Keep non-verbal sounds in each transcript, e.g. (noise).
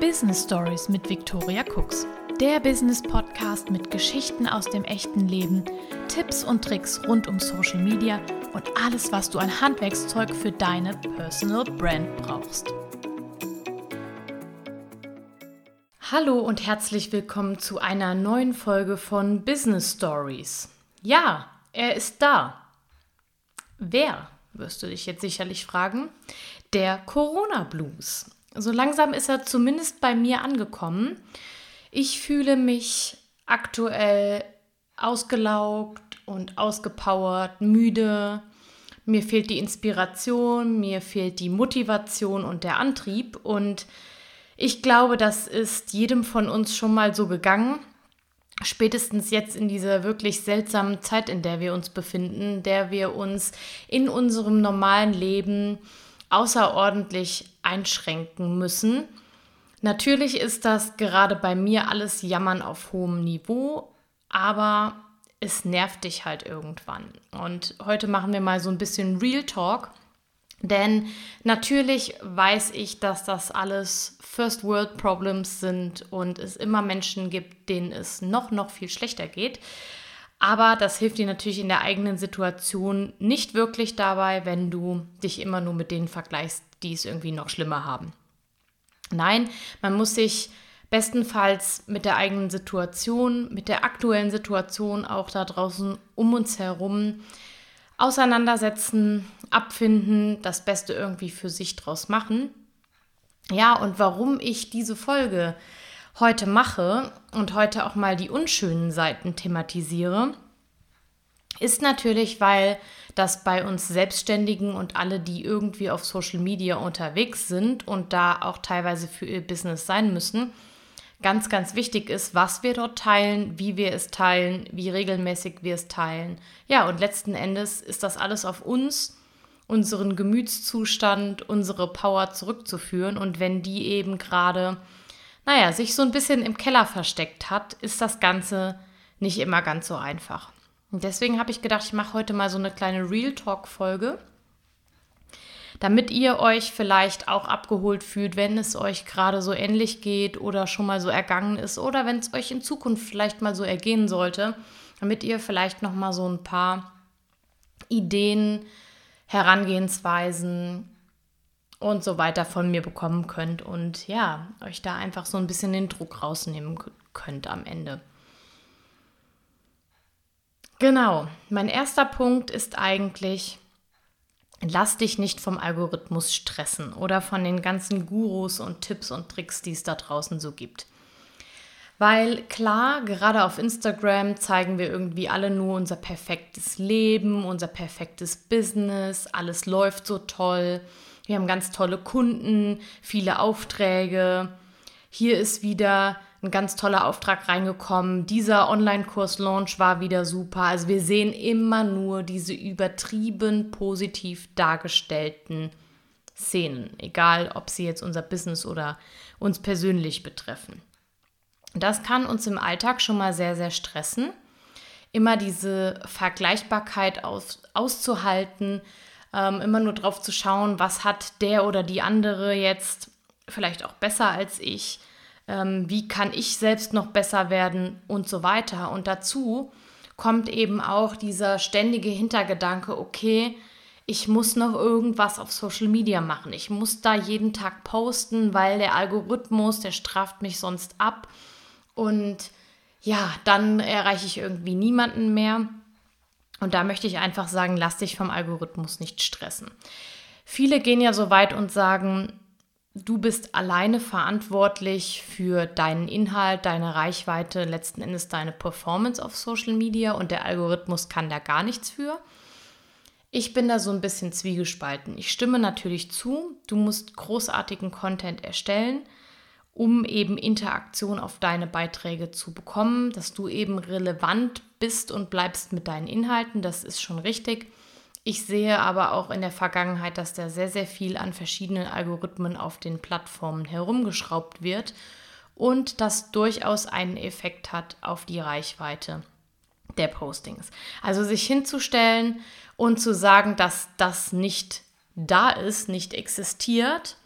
Business Stories mit Victoria Cooks. Der Business Podcast mit Geschichten aus dem echten Leben, Tipps und Tricks rund um Social Media und alles, was du an Handwerkszeug für deine Personal Brand brauchst. Hallo und herzlich willkommen zu einer neuen Folge von Business Stories. Ja, er ist da. Wer, wirst du dich jetzt sicherlich fragen? Der Corona Blues. So langsam ist er zumindest bei mir angekommen. Ich fühle mich aktuell ausgelaugt und ausgepowert, müde. Mir fehlt die Inspiration, mir fehlt die Motivation und der Antrieb. Und ich glaube, das ist jedem von uns schon mal so gegangen. Spätestens jetzt in dieser wirklich seltsamen Zeit, in der wir uns befinden, der wir uns in unserem normalen Leben außerordentlich einschränken müssen. Natürlich ist das gerade bei mir alles Jammern auf hohem Niveau, aber es nervt dich halt irgendwann. Und heute machen wir mal so ein bisschen Real Talk. Denn natürlich weiß ich, dass das alles First World Problems sind und es immer Menschen gibt, denen es noch, noch viel schlechter geht. Aber das hilft dir natürlich in der eigenen Situation nicht wirklich dabei, wenn du dich immer nur mit denen vergleichst, die es irgendwie noch schlimmer haben. Nein, man muss sich bestenfalls mit der eigenen Situation, mit der aktuellen Situation auch da draußen um uns herum auseinandersetzen, abfinden, das Beste irgendwie für sich draus machen. Ja, und warum ich diese Folge heute mache und heute auch mal die unschönen Seiten thematisiere, ist natürlich, weil das bei uns Selbstständigen und alle, die irgendwie auf Social Media unterwegs sind und da auch teilweise für ihr Business sein müssen, ganz, ganz wichtig ist, was wir dort teilen, wie wir es teilen, wie regelmäßig wir es teilen. Ja, und letzten Endes ist das alles auf uns, unseren Gemütszustand, unsere Power zurückzuführen. Und wenn die eben gerade naja, sich so ein bisschen im Keller versteckt hat, ist das Ganze nicht immer ganz so einfach. Deswegen habe ich gedacht, ich mache heute mal so eine kleine Real Talk-Folge, damit ihr euch vielleicht auch abgeholt fühlt, wenn es euch gerade so ähnlich geht oder schon mal so ergangen ist oder wenn es euch in Zukunft vielleicht mal so ergehen sollte, damit ihr vielleicht noch mal so ein paar Ideen, Herangehensweisen und so weiter von mir bekommen könnt und ja, euch da einfach so ein bisschen den Druck rausnehmen könnt am Ende. Genau, mein erster Punkt ist eigentlich, lass dich nicht vom Algorithmus stressen oder von den ganzen Gurus und Tipps und Tricks, die es da draußen so gibt. Weil klar, gerade auf Instagram zeigen wir irgendwie alle nur unser perfektes Leben, unser perfektes Business, alles läuft so toll wir haben ganz tolle Kunden, viele Aufträge. Hier ist wieder ein ganz toller Auftrag reingekommen. Dieser Online-Kurs-Launch war wieder super. Also wir sehen immer nur diese übertrieben positiv dargestellten Szenen, egal ob sie jetzt unser Business oder uns persönlich betreffen. Das kann uns im Alltag schon mal sehr, sehr stressen. Immer diese Vergleichbarkeit aus, auszuhalten, ähm, immer nur drauf zu schauen, was hat der oder die andere jetzt vielleicht auch besser als ich, wie kann ich selbst noch besser werden und so weiter. Und dazu kommt eben auch dieser ständige Hintergedanke, okay, ich muss noch irgendwas auf Social Media machen. Ich muss da jeden Tag posten, weil der Algorithmus, der straft mich sonst ab. Und ja, dann erreiche ich irgendwie niemanden mehr. Und da möchte ich einfach sagen, lass dich vom Algorithmus nicht stressen. Viele gehen ja so weit und sagen, du bist alleine verantwortlich für deinen Inhalt, deine Reichweite, letzten Endes deine Performance auf Social Media und der Algorithmus kann da gar nichts für. Ich bin da so ein bisschen zwiegespalten. Ich stimme natürlich zu, du musst großartigen Content erstellen um eben Interaktion auf deine Beiträge zu bekommen, dass du eben relevant bist und bleibst mit deinen Inhalten. Das ist schon richtig. Ich sehe aber auch in der Vergangenheit, dass da sehr, sehr viel an verschiedenen Algorithmen auf den Plattformen herumgeschraubt wird und das durchaus einen Effekt hat auf die Reichweite der Postings. Also sich hinzustellen und zu sagen, dass das nicht da ist, nicht existiert,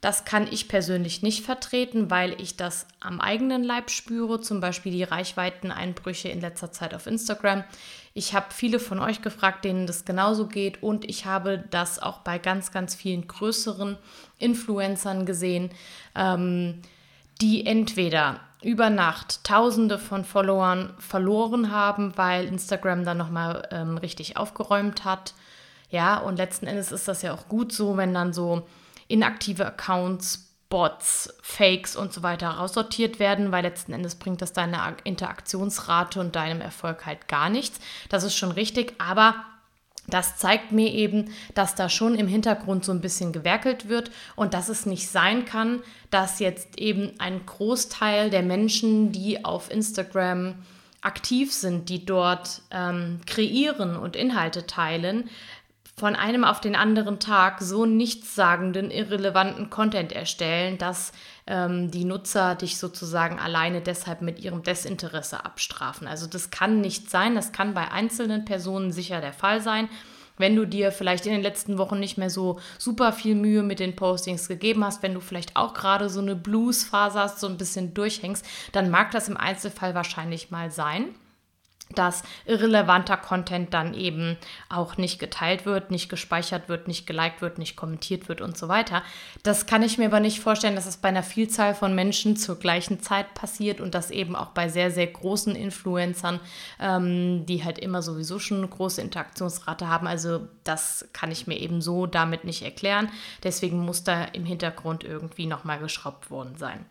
Das kann ich persönlich nicht vertreten, weil ich das am eigenen Leib spüre, zum Beispiel die Reichweiteneinbrüche in letzter Zeit auf Instagram. Ich habe viele von euch gefragt, denen das genauso geht und ich habe das auch bei ganz, ganz vielen größeren Influencern gesehen, ähm, die entweder über Nacht Tausende von Followern verloren haben, weil Instagram dann nochmal ähm, richtig aufgeräumt hat. Ja, und letzten Endes ist das ja auch gut so, wenn dann so inaktive Accounts, Bots, Fakes und so weiter raussortiert werden, weil letzten Endes bringt das deine Interaktionsrate und deinem Erfolg halt gar nichts. Das ist schon richtig, aber das zeigt mir eben, dass da schon im Hintergrund so ein bisschen gewerkelt wird und dass es nicht sein kann, dass jetzt eben ein Großteil der Menschen, die auf Instagram aktiv sind, die dort ähm, kreieren und Inhalte teilen, von einem auf den anderen Tag so nichtssagenden, irrelevanten Content erstellen, dass ähm, die Nutzer dich sozusagen alleine deshalb mit ihrem Desinteresse abstrafen. Also das kann nicht sein, das kann bei einzelnen Personen sicher der Fall sein. Wenn du dir vielleicht in den letzten Wochen nicht mehr so super viel Mühe mit den Postings gegeben hast, wenn du vielleicht auch gerade so eine Blues-Phase hast, so ein bisschen durchhängst, dann mag das im Einzelfall wahrscheinlich mal sein dass irrelevanter Content dann eben auch nicht geteilt wird, nicht gespeichert wird, nicht geliked wird, nicht kommentiert wird und so weiter. Das kann ich mir aber nicht vorstellen, dass es bei einer Vielzahl von Menschen zur gleichen Zeit passiert und das eben auch bei sehr, sehr großen Influencern, ähm, die halt immer sowieso schon eine große Interaktionsrate haben. Also das kann ich mir eben so damit nicht erklären. Deswegen muss da im Hintergrund irgendwie nochmal geschraubt worden sein.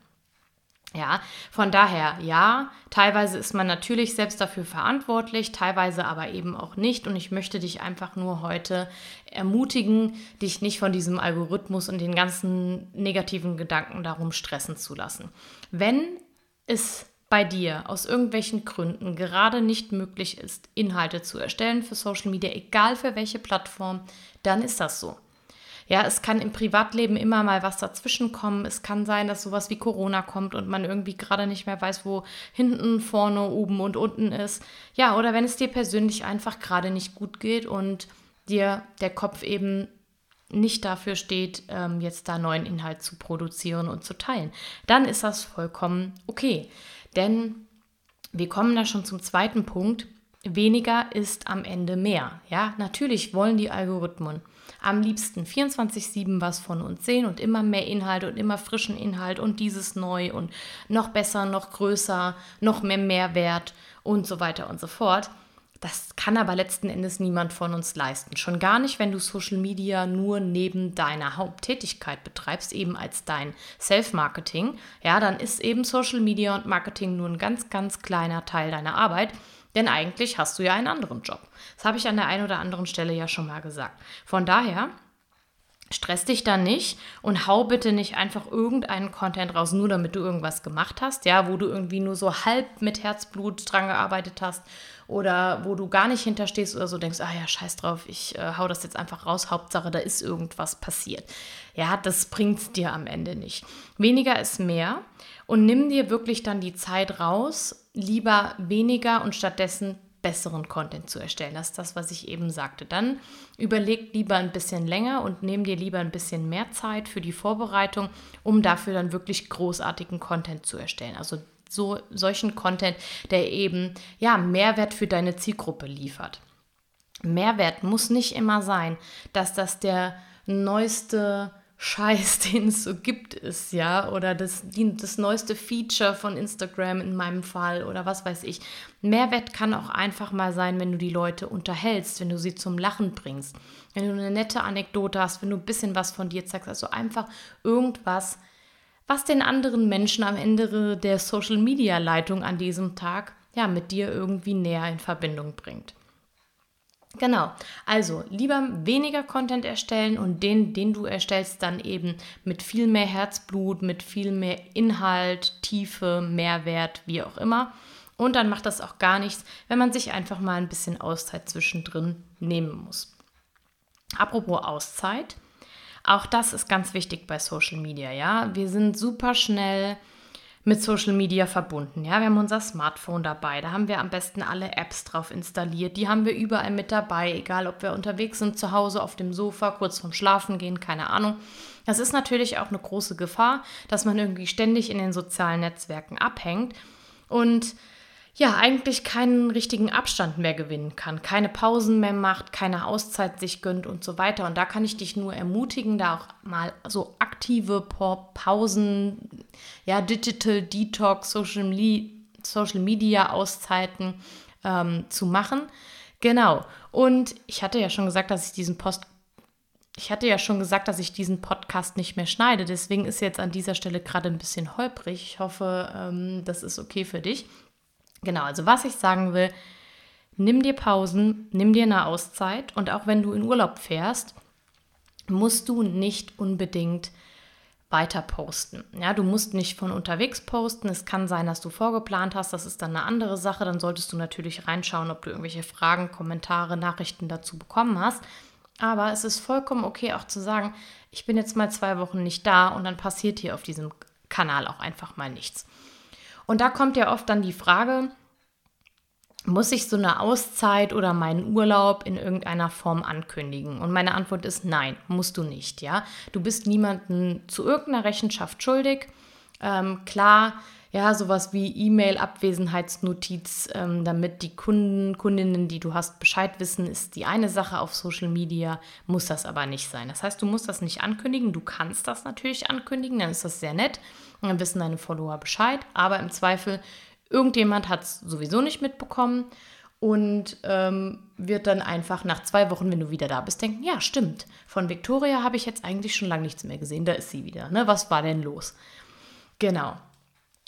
Ja, von daher, ja, teilweise ist man natürlich selbst dafür verantwortlich, teilweise aber eben auch nicht. Und ich möchte dich einfach nur heute ermutigen, dich nicht von diesem Algorithmus und den ganzen negativen Gedanken darum stressen zu lassen. Wenn es bei dir aus irgendwelchen Gründen gerade nicht möglich ist, Inhalte zu erstellen für Social Media, egal für welche Plattform, dann ist das so. Ja, es kann im Privatleben immer mal was dazwischen kommen. Es kann sein, dass sowas wie Corona kommt und man irgendwie gerade nicht mehr weiß, wo hinten, vorne, oben und unten ist. Ja, oder wenn es dir persönlich einfach gerade nicht gut geht und dir der Kopf eben nicht dafür steht, ähm, jetzt da neuen Inhalt zu produzieren und zu teilen, dann ist das vollkommen okay. Denn wir kommen da schon zum zweiten Punkt. Weniger ist am Ende mehr. Ja, natürlich wollen die Algorithmen am liebsten 24-7 was von uns sehen und immer mehr Inhalt und immer frischen Inhalt und dieses neu und noch besser, noch größer, noch mehr Mehrwert und so weiter und so fort. Das kann aber letzten Endes niemand von uns leisten. Schon gar nicht, wenn du Social Media nur neben deiner Haupttätigkeit betreibst, eben als dein Self-Marketing. Ja, dann ist eben Social Media und Marketing nur ein ganz, ganz kleiner Teil deiner Arbeit. Denn eigentlich hast du ja einen anderen Job. Das habe ich an der einen oder anderen Stelle ja schon mal gesagt. Von daher, stress dich da nicht und hau bitte nicht einfach irgendeinen Content raus, nur damit du irgendwas gemacht hast, ja, wo du irgendwie nur so halb mit Herzblut dran gearbeitet hast oder wo du gar nicht hinterstehst oder so denkst, ah ja, scheiß drauf, ich äh, hau das jetzt einfach raus, Hauptsache, da ist irgendwas passiert. Ja, das bringt dir am Ende nicht. Weniger ist mehr und nimm dir wirklich dann die Zeit raus, lieber weniger und stattdessen besseren Content zu erstellen. Das ist das, was ich eben sagte. Dann überleg lieber ein bisschen länger und nimm dir lieber ein bisschen mehr Zeit für die Vorbereitung, um dafür dann wirklich großartigen Content zu erstellen. Also so solchen Content, der eben ja Mehrwert für deine Zielgruppe liefert. Mehrwert muss nicht immer sein, dass das der neueste Scheiß, (laughs) den es so gibt, ist, ja, oder das, die, das neueste Feature von Instagram in meinem Fall oder was weiß ich. Mehrwert kann auch einfach mal sein, wenn du die Leute unterhältst, wenn du sie zum Lachen bringst, wenn du eine nette Anekdote hast, wenn du ein bisschen was von dir zeigst, also einfach irgendwas, was den anderen Menschen am Ende der Social Media Leitung an diesem Tag ja mit dir irgendwie näher in Verbindung bringt. Genau, also lieber weniger Content erstellen und den, den du erstellst, dann eben mit viel mehr Herzblut, mit viel mehr Inhalt, Tiefe, Mehrwert, wie auch immer. Und dann macht das auch gar nichts, wenn man sich einfach mal ein bisschen Auszeit zwischendrin nehmen muss. Apropos Auszeit, auch das ist ganz wichtig bei Social Media, ja. Wir sind super schnell mit Social Media verbunden. Ja, wir haben unser Smartphone dabei, da haben wir am besten alle Apps drauf installiert. Die haben wir überall mit dabei, egal ob wir unterwegs sind, zu Hause, auf dem Sofa, kurz vorm Schlafen gehen, keine Ahnung. Das ist natürlich auch eine große Gefahr, dass man irgendwie ständig in den sozialen Netzwerken abhängt und ja, eigentlich keinen richtigen Abstand mehr gewinnen kann, keine Pausen mehr macht, keine Auszeit sich gönnt und so weiter. Und da kann ich dich nur ermutigen, da auch mal so aktive Pausen, ja, Digital Detox, Social, Social Media Auszeiten ähm, zu machen. Genau. Und ich hatte ja schon gesagt, dass ich diesen Post ich hatte ja schon gesagt, dass ich diesen Podcast nicht mehr schneide. Deswegen ist jetzt an dieser Stelle gerade ein bisschen holprig. Ich hoffe, ähm, das ist okay für dich. Genau, also was ich sagen will, nimm dir Pausen, nimm dir eine Auszeit und auch wenn du in Urlaub fährst, musst du nicht unbedingt weiter posten. Ja, du musst nicht von unterwegs posten. Es kann sein, dass du vorgeplant hast. Das ist dann eine andere Sache. Dann solltest du natürlich reinschauen, ob du irgendwelche Fragen, Kommentare, Nachrichten dazu bekommen hast. Aber es ist vollkommen okay, auch zu sagen, ich bin jetzt mal zwei Wochen nicht da und dann passiert hier auf diesem Kanal auch einfach mal nichts. Und da kommt ja oft dann die Frage, muss ich so eine Auszeit oder meinen Urlaub in irgendeiner Form ankündigen? Und meine Antwort ist nein, musst du nicht, ja. Du bist niemandem zu irgendeiner Rechenschaft schuldig. Ähm, klar, ja, sowas wie E-Mail-Abwesenheitsnotiz, ähm, damit die Kunden, Kundinnen, die du hast, Bescheid wissen, ist die eine Sache auf Social Media, muss das aber nicht sein. Das heißt, du musst das nicht ankündigen, du kannst das natürlich ankündigen, dann ist das sehr nett. Und dann wissen deine Follower Bescheid. Aber im Zweifel, irgendjemand hat es sowieso nicht mitbekommen und ähm, wird dann einfach nach zwei Wochen, wenn du wieder da bist, denken, ja, stimmt, von Victoria habe ich jetzt eigentlich schon lange nichts mehr gesehen, da ist sie wieder. Ne? Was war denn los? Genau.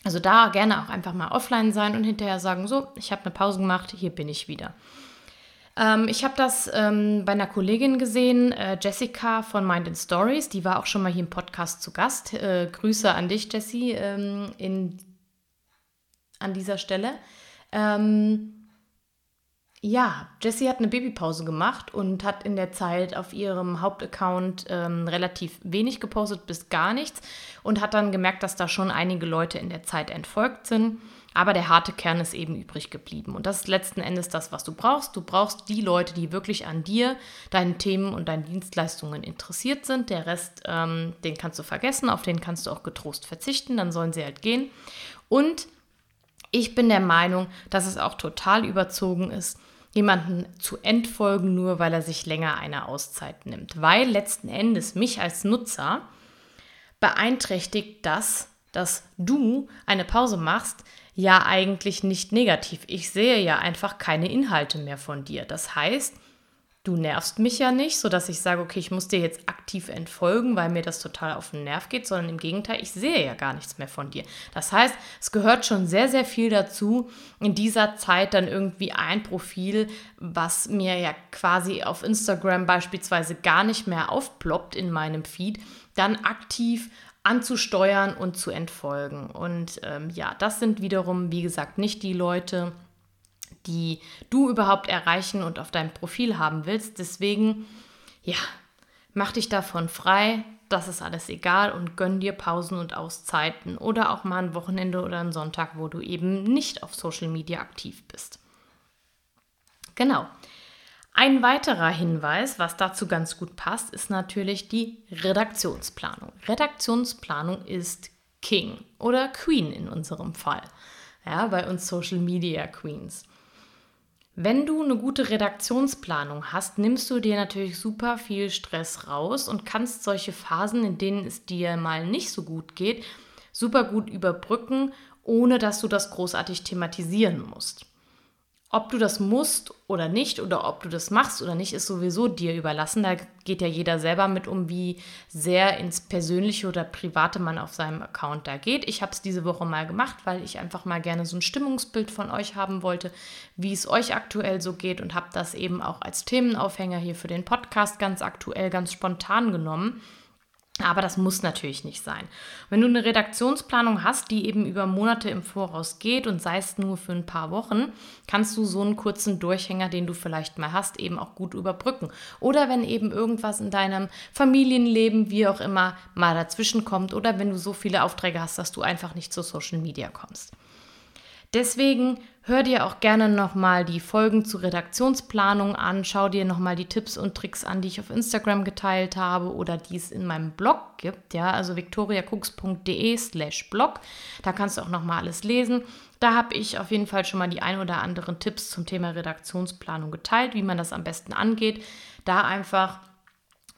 Also da gerne auch einfach mal offline sein und hinterher sagen, so, ich habe eine Pause gemacht, hier bin ich wieder. Ähm, ich habe das ähm, bei einer Kollegin gesehen, äh, Jessica von Mind and Stories. Die war auch schon mal hier im Podcast zu Gast. Äh, Grüße an dich, Jessie, ähm, an dieser Stelle. Ähm, ja, Jessie hat eine Babypause gemacht und hat in der Zeit auf ihrem Hauptaccount ähm, relativ wenig gepostet, bis gar nichts. Und hat dann gemerkt, dass da schon einige Leute in der Zeit entfolgt sind. Aber der harte Kern ist eben übrig geblieben. Und das ist letzten Endes das, was du brauchst. Du brauchst die Leute, die wirklich an dir, deinen Themen und deinen Dienstleistungen interessiert sind. Der Rest, ähm, den kannst du vergessen, auf den kannst du auch getrost verzichten, dann sollen sie halt gehen. Und ich bin der Meinung, dass es auch total überzogen ist, jemanden zu entfolgen, nur weil er sich länger eine Auszeit nimmt. Weil letzten Endes mich als Nutzer beeinträchtigt das, dass du eine Pause machst, ja eigentlich nicht negativ. Ich sehe ja einfach keine Inhalte mehr von dir. Das heißt, du nervst mich ja nicht, sodass ich sage, okay, ich muss dir jetzt aktiv entfolgen, weil mir das total auf den Nerv geht, sondern im Gegenteil, ich sehe ja gar nichts mehr von dir. Das heißt, es gehört schon sehr, sehr viel dazu, in dieser Zeit dann irgendwie ein Profil, was mir ja quasi auf Instagram beispielsweise gar nicht mehr aufploppt in meinem Feed, dann aktiv anzusteuern und zu entfolgen. Und ähm, ja, das sind wiederum, wie gesagt, nicht die Leute, die du überhaupt erreichen und auf deinem Profil haben willst. Deswegen, ja, mach dich davon frei. Das ist alles egal und gönn dir Pausen und Auszeiten oder auch mal ein Wochenende oder einen Sonntag, wo du eben nicht auf Social Media aktiv bist. Genau. Ein weiterer Hinweis, was dazu ganz gut passt, ist natürlich die Redaktionsplanung. Redaktionsplanung ist King oder Queen in unserem Fall. Ja, bei uns Social Media Queens. Wenn du eine gute Redaktionsplanung hast, nimmst du dir natürlich super viel Stress raus und kannst solche Phasen, in denen es dir mal nicht so gut geht, super gut überbrücken, ohne dass du das großartig thematisieren musst. Ob du das musst oder nicht oder ob du das machst oder nicht, ist sowieso dir überlassen. Da geht ja jeder selber mit um, wie sehr ins Persönliche oder Private man auf seinem Account da geht. Ich habe es diese Woche mal gemacht, weil ich einfach mal gerne so ein Stimmungsbild von euch haben wollte, wie es euch aktuell so geht und habe das eben auch als Themenaufhänger hier für den Podcast ganz aktuell, ganz spontan genommen. Aber das muss natürlich nicht sein. Wenn du eine Redaktionsplanung hast, die eben über Monate im Voraus geht und sei es nur für ein paar Wochen, kannst du so einen kurzen Durchhänger, den du vielleicht mal hast, eben auch gut überbrücken. Oder wenn eben irgendwas in deinem Familienleben, wie auch immer, mal dazwischen kommt oder wenn du so viele Aufträge hast, dass du einfach nicht zu Social Media kommst. Deswegen hör dir auch gerne nochmal die Folgen zur Redaktionsplanung an, schau dir nochmal die Tipps und Tricks an, die ich auf Instagram geteilt habe oder die es in meinem Blog gibt, ja, also victoriacooks.de slash blog. Da kannst du auch nochmal alles lesen. Da habe ich auf jeden Fall schon mal die ein oder anderen Tipps zum Thema Redaktionsplanung geteilt, wie man das am besten angeht. Da einfach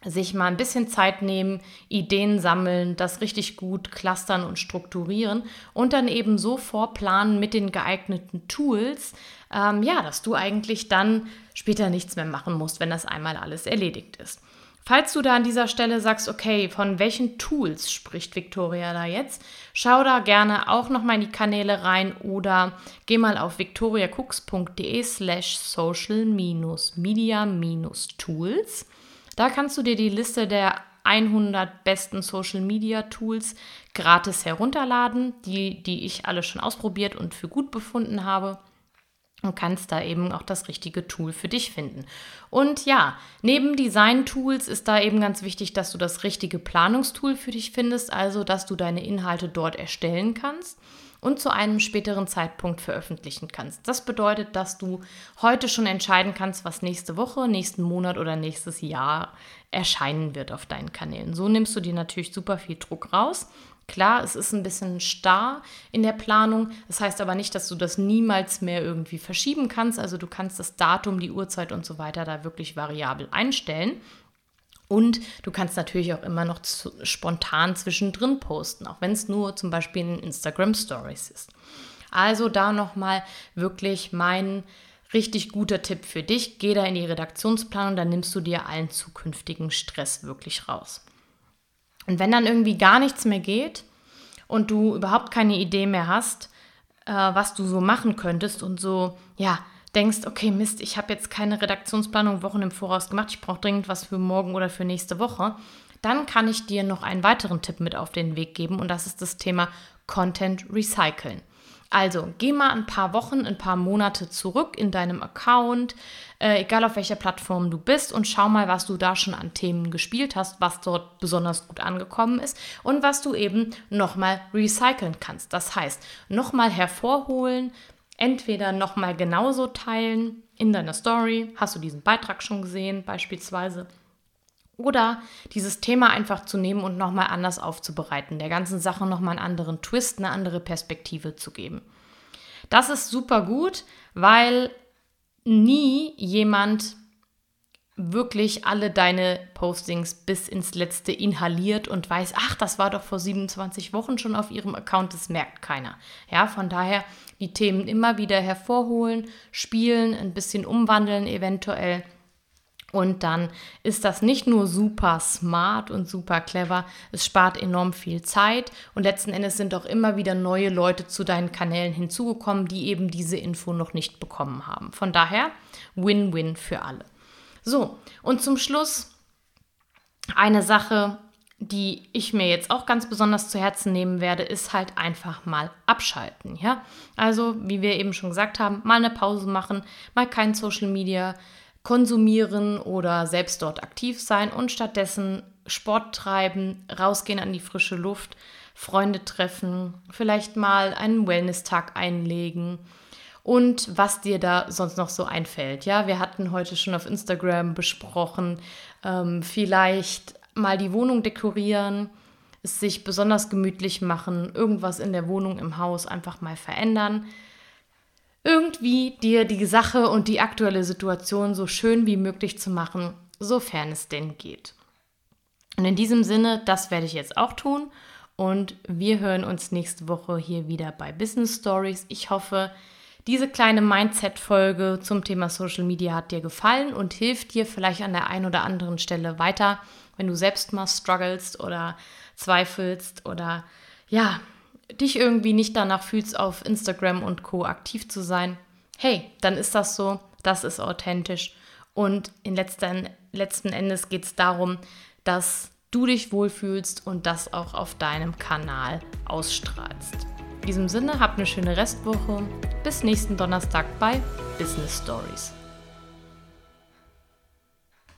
sich mal ein bisschen Zeit nehmen, Ideen sammeln, das richtig gut clustern und strukturieren und dann eben so vorplanen mit den geeigneten Tools, ähm, ja, dass du eigentlich dann später nichts mehr machen musst, wenn das einmal alles erledigt ist. Falls du da an dieser Stelle sagst, okay, von welchen Tools spricht Victoria da jetzt, schau da gerne auch nochmal in die Kanäle rein oder geh mal auf victoriacooks.de slash social-media-tools. Da kannst du dir die Liste der 100 besten Social Media Tools gratis herunterladen, die, die ich alle schon ausprobiert und für gut befunden habe. Und kannst da eben auch das richtige Tool für dich finden. Und ja, neben Design-Tools ist da eben ganz wichtig, dass du das richtige Planungstool für dich findest, also dass du deine Inhalte dort erstellen kannst und zu einem späteren Zeitpunkt veröffentlichen kannst. Das bedeutet, dass du heute schon entscheiden kannst, was nächste Woche, nächsten Monat oder nächstes Jahr erscheinen wird auf deinen Kanälen. So nimmst du dir natürlich super viel Druck raus. Klar, es ist ein bisschen starr in der Planung. Das heißt aber nicht, dass du das niemals mehr irgendwie verschieben kannst. Also du kannst das Datum, die Uhrzeit und so weiter da wirklich variabel einstellen. Und du kannst natürlich auch immer noch zu, spontan zwischendrin posten, auch wenn es nur zum Beispiel in Instagram Stories ist. Also da nochmal wirklich mein richtig guter Tipp für dich. Geh da in die Redaktionsplanung, dann nimmst du dir allen zukünftigen Stress wirklich raus. Und wenn dann irgendwie gar nichts mehr geht und du überhaupt keine Idee mehr hast, äh, was du so machen könntest und so, ja, denkst, okay, Mist, ich habe jetzt keine Redaktionsplanung Wochen im Voraus gemacht, ich brauche dringend was für morgen oder für nächste Woche, dann kann ich dir noch einen weiteren Tipp mit auf den Weg geben und das ist das Thema Content Recyceln. Also geh mal ein paar Wochen, ein paar Monate zurück in deinem Account, äh, egal auf welcher Plattform du bist, und schau mal, was du da schon an Themen gespielt hast, was dort besonders gut angekommen ist und was du eben nochmal recyceln kannst. Das heißt, nochmal hervorholen, entweder nochmal genauso teilen in deiner Story, hast du diesen Beitrag schon gesehen beispielsweise, oder dieses Thema einfach zu nehmen und nochmal anders aufzubereiten, der ganzen Sache nochmal einen anderen Twist, eine andere Perspektive zu geben. Das ist super gut, weil nie jemand wirklich alle deine Postings bis ins letzte inhaliert und weiß, ach, das war doch vor 27 Wochen schon auf ihrem Account, das merkt keiner. Ja, von daher die Themen immer wieder hervorholen, spielen, ein bisschen umwandeln eventuell. Und dann ist das nicht nur super smart und super clever, es spart enorm viel Zeit und letzten Endes sind auch immer wieder neue Leute zu deinen Kanälen hinzugekommen, die eben diese Info noch nicht bekommen haben. Von daher Win-Win für alle. So, und zum Schluss eine Sache, die ich mir jetzt auch ganz besonders zu Herzen nehmen werde, ist halt einfach mal abschalten, ja? Also, wie wir eben schon gesagt haben, mal eine Pause machen, mal kein Social Media konsumieren oder selbst dort aktiv sein und stattdessen Sport treiben, rausgehen an die frische Luft, Freunde treffen, vielleicht mal einen Wellness-Tag einlegen und was dir da sonst noch so einfällt. Ja, wir hatten heute schon auf Instagram besprochen, ähm, vielleicht mal die Wohnung dekorieren, es sich besonders gemütlich machen, irgendwas in der Wohnung, im Haus einfach mal verändern. Irgendwie dir die Sache und die aktuelle Situation so schön wie möglich zu machen, sofern es denn geht. Und in diesem Sinne, das werde ich jetzt auch tun. Und wir hören uns nächste Woche hier wieder bei Business Stories. Ich hoffe, diese kleine Mindset-Folge zum Thema Social Media hat dir gefallen und hilft dir vielleicht an der einen oder anderen Stelle weiter, wenn du selbst mal strugglest oder zweifelst oder ja, dich irgendwie nicht danach fühlst, auf Instagram und Co. aktiv zu sein. Hey, dann ist das so, das ist authentisch. Und in letzten, letzten Endes geht es darum, dass du dich wohlfühlst und das auch auf deinem Kanal ausstrahlst. In diesem Sinne, habt eine schöne Restwoche. Bis nächsten Donnerstag bei Business Stories.